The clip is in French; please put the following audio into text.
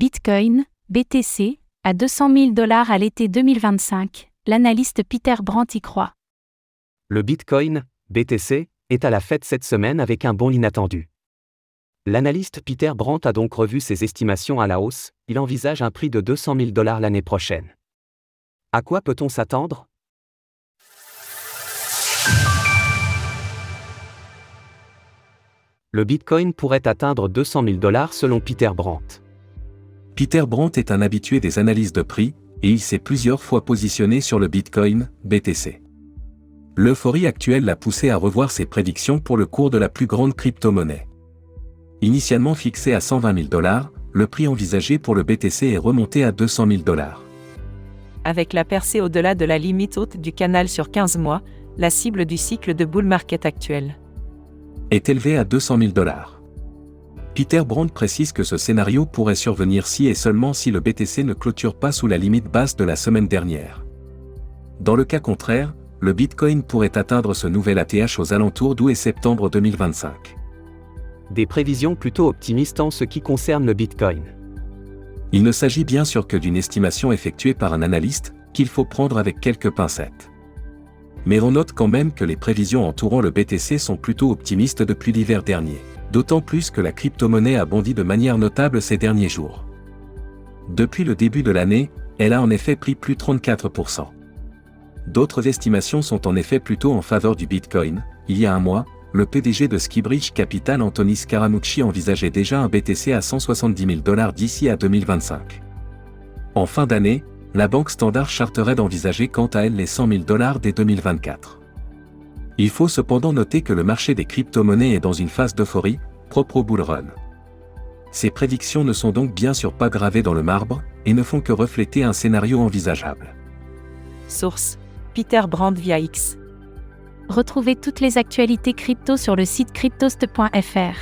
Bitcoin, BTC, à 200 000 dollars à l'été 2025, l'analyste Peter Brandt y croit. Le Bitcoin, BTC, est à la fête cette semaine avec un bond inattendu. L'analyste Peter Brandt a donc revu ses estimations à la hausse, il envisage un prix de 200 000 dollars l'année prochaine. À quoi peut-on s'attendre? Le Bitcoin pourrait atteindre 200 000 dollars selon Peter Brandt. Peter Brandt est un habitué des analyses de prix, et il s'est plusieurs fois positionné sur le Bitcoin, BTC. L'euphorie actuelle l'a poussé à revoir ses prédictions pour le cours de la plus grande crypto-monnaie. Initialement fixé à 120 000 dollars, le prix envisagé pour le BTC est remonté à 200 000 dollars. Avec la percée au-delà de la limite haute du canal sur 15 mois, la cible du cycle de bull market actuel est élevé à 200 000 dollars. Peter Brandt précise que ce scénario pourrait survenir si et seulement si le BTC ne clôture pas sous la limite basse de la semaine dernière. Dans le cas contraire, le Bitcoin pourrait atteindre ce nouvel ATH aux alentours d'août et septembre 2025. Des prévisions plutôt optimistes en ce qui concerne le Bitcoin. Il ne s'agit bien sûr que d'une estimation effectuée par un analyste, qu'il faut prendre avec quelques pincettes mais on note quand même que les prévisions entourant le BTC sont plutôt optimistes depuis l'hiver dernier. D'autant plus que la crypto-monnaie a bondi de manière notable ces derniers jours. Depuis le début de l'année, elle a en effet pris plus 34%. D'autres estimations sont en effet plutôt en faveur du Bitcoin. Il y a un mois, le PDG de Skybridge Capital Anthony Scaramucci envisageait déjà un BTC à 170 000 dollars d'ici à 2025. En fin d'année, la banque Standard Chartered envisageait quant à elle les 100 000 dollars dès 2024. Il faut cependant noter que le marché des crypto-monnaies est dans une phase d'euphorie, propre au bull run. Ces prédictions ne sont donc bien sûr pas gravées dans le marbre, et ne font que refléter un scénario envisageable. Source Peter Brand via X. Retrouvez toutes les actualités crypto sur le site cryptost.fr.